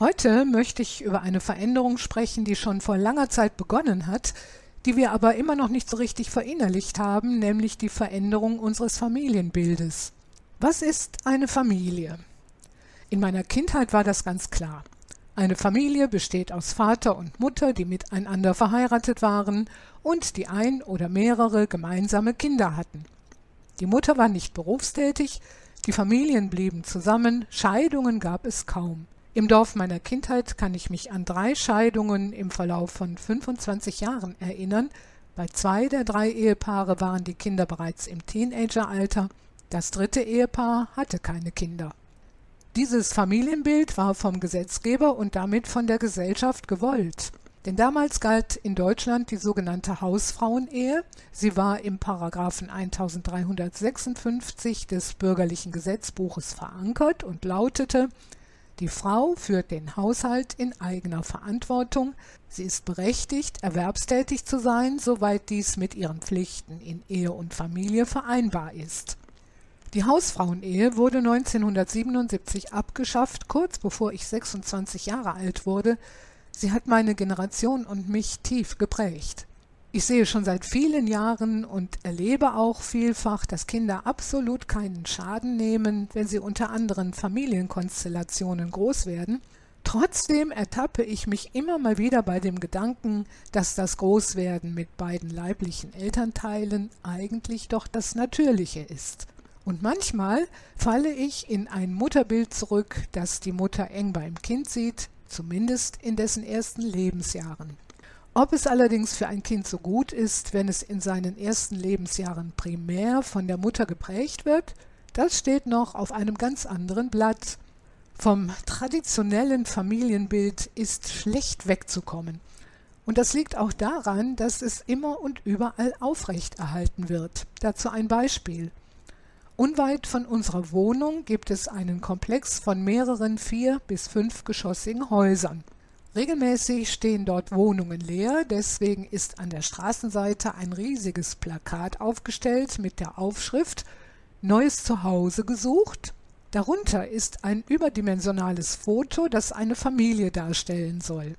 Heute möchte ich über eine Veränderung sprechen, die schon vor langer Zeit begonnen hat, die wir aber immer noch nicht so richtig verinnerlicht haben, nämlich die Veränderung unseres Familienbildes. Was ist eine Familie? In meiner Kindheit war das ganz klar. Eine Familie besteht aus Vater und Mutter, die miteinander verheiratet waren und die ein oder mehrere gemeinsame Kinder hatten. Die Mutter war nicht berufstätig, die Familien blieben zusammen, Scheidungen gab es kaum. Im Dorf meiner Kindheit kann ich mich an drei Scheidungen im Verlauf von 25 Jahren erinnern. Bei zwei der drei Ehepaare waren die Kinder bereits im Teenageralter. Das dritte Ehepaar hatte keine Kinder. Dieses Familienbild war vom Gesetzgeber und damit von der Gesellschaft gewollt. Denn damals galt in Deutschland die sogenannte Hausfrauenehe. Sie war im Paragraphen 1356 des bürgerlichen Gesetzbuches verankert und lautete die Frau führt den Haushalt in eigener Verantwortung. Sie ist berechtigt, erwerbstätig zu sein, soweit dies mit ihren Pflichten in Ehe und Familie vereinbar ist. Die Hausfrauenehe wurde 1977 abgeschafft, kurz bevor ich 26 Jahre alt wurde. Sie hat meine Generation und mich tief geprägt. Ich sehe schon seit vielen Jahren und erlebe auch vielfach, dass Kinder absolut keinen Schaden nehmen, wenn sie unter anderen Familienkonstellationen groß werden. Trotzdem ertappe ich mich immer mal wieder bei dem Gedanken, dass das Großwerden mit beiden leiblichen Elternteilen eigentlich doch das Natürliche ist. Und manchmal falle ich in ein Mutterbild zurück, das die Mutter eng beim Kind sieht, zumindest in dessen ersten Lebensjahren. Ob es allerdings für ein Kind so gut ist, wenn es in seinen ersten Lebensjahren primär von der Mutter geprägt wird, das steht noch auf einem ganz anderen Blatt. Vom traditionellen Familienbild ist schlecht wegzukommen. Und das liegt auch daran, dass es immer und überall aufrechterhalten wird. Dazu ein Beispiel. Unweit von unserer Wohnung gibt es einen Komplex von mehreren vier- bis fünfgeschossigen Häusern. Regelmäßig stehen dort Wohnungen leer, deswegen ist an der Straßenseite ein riesiges Plakat aufgestellt mit der Aufschrift Neues Zuhause gesucht. Darunter ist ein überdimensionales Foto, das eine Familie darstellen soll.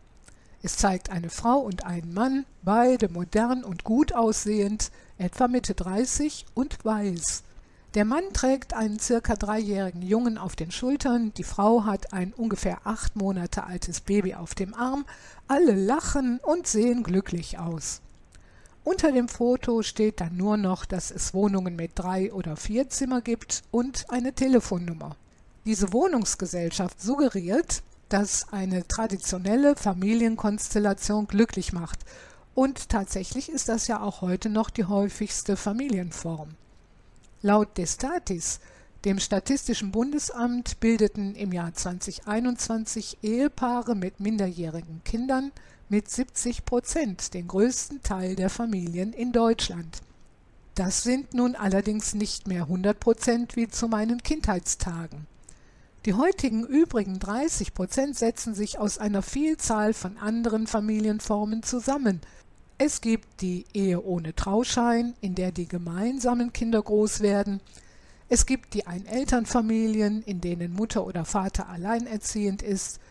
Es zeigt eine Frau und einen Mann, beide modern und gut aussehend, etwa Mitte 30 und weiß. Der Mann trägt einen circa dreijährigen Jungen auf den Schultern, die Frau hat ein ungefähr acht Monate altes Baby auf dem Arm, alle lachen und sehen glücklich aus. Unter dem Foto steht dann nur noch, dass es Wohnungen mit drei oder vier Zimmer gibt und eine Telefonnummer. Diese Wohnungsgesellschaft suggeriert, dass eine traditionelle Familienkonstellation glücklich macht. Und tatsächlich ist das ja auch heute noch die häufigste Familienform. Laut Destatis, dem Statistischen Bundesamt, bildeten im Jahr 2021 Ehepaare mit minderjährigen Kindern mit 70 Prozent den größten Teil der Familien in Deutschland. Das sind nun allerdings nicht mehr 100 Prozent wie zu meinen Kindheitstagen. Die heutigen übrigen 30 Prozent setzen sich aus einer Vielzahl von anderen Familienformen zusammen – es gibt die Ehe ohne Trauschein, in der die gemeinsamen Kinder groß werden. Es gibt die Einelternfamilien, in denen Mutter oder Vater alleinerziehend ist.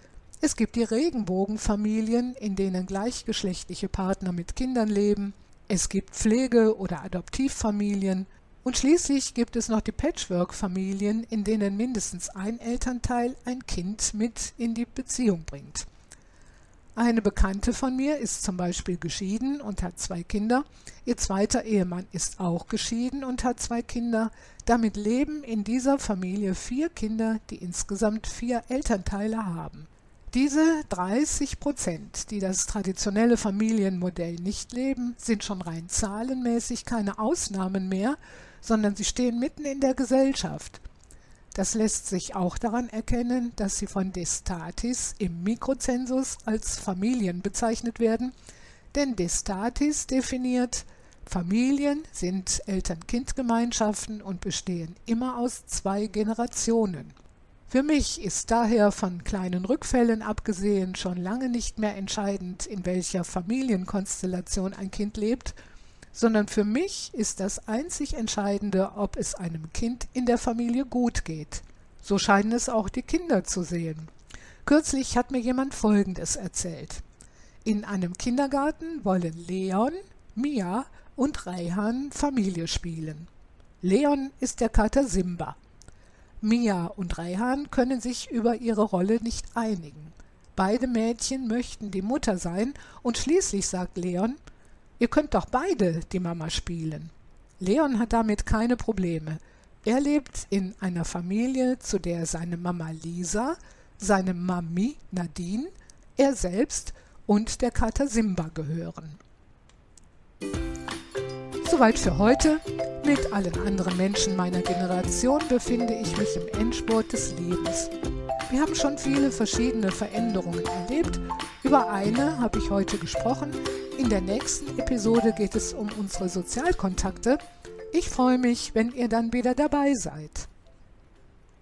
Es gibt die Regenbogenfamilien, in denen gleichgeschlechtliche Partner mit Kindern leben. Es gibt Pflege- oder Adoptivfamilien. Und schließlich gibt es noch die Patchwork-Familien, in denen mindestens ein Elternteil ein Kind mit in die Beziehung bringt. Eine Bekannte von mir ist zum Beispiel geschieden und hat zwei Kinder. Ihr zweiter Ehemann ist auch geschieden und hat zwei Kinder. Damit leben in dieser Familie vier Kinder, die insgesamt vier Elternteile haben. Diese 30 Prozent, die das traditionelle Familienmodell nicht leben, sind schon rein zahlenmäßig keine Ausnahmen mehr, sondern sie stehen mitten in der Gesellschaft. Das lässt sich auch daran erkennen, dass sie von Destatis im Mikrozensus als Familien bezeichnet werden, denn Destatis definiert, Familien sind Eltern-Kind-Gemeinschaften und bestehen immer aus zwei Generationen. Für mich ist daher von kleinen Rückfällen abgesehen schon lange nicht mehr entscheidend, in welcher Familienkonstellation ein Kind lebt, sondern für mich ist das einzig Entscheidende, ob es einem Kind in der Familie gut geht. So scheinen es auch die Kinder zu sehen. Kürzlich hat mir jemand Folgendes erzählt. In einem Kindergarten wollen Leon, Mia und Reihan Familie spielen. Leon ist der Kater Simba. Mia und Reihan können sich über ihre Rolle nicht einigen. Beide Mädchen möchten die Mutter sein und schließlich sagt Leon, Ihr könnt doch beide die Mama spielen. Leon hat damit keine Probleme. Er lebt in einer Familie, zu der seine Mama Lisa, seine Mami Nadine, er selbst und der Kater Simba gehören. Soweit für heute. Mit allen anderen Menschen meiner Generation befinde ich mich im Endspurt des Lebens. Wir haben schon viele verschiedene Veränderungen erlebt. Über eine habe ich heute gesprochen. In der nächsten Episode geht es um unsere Sozialkontakte. Ich freue mich, wenn ihr dann wieder dabei seid.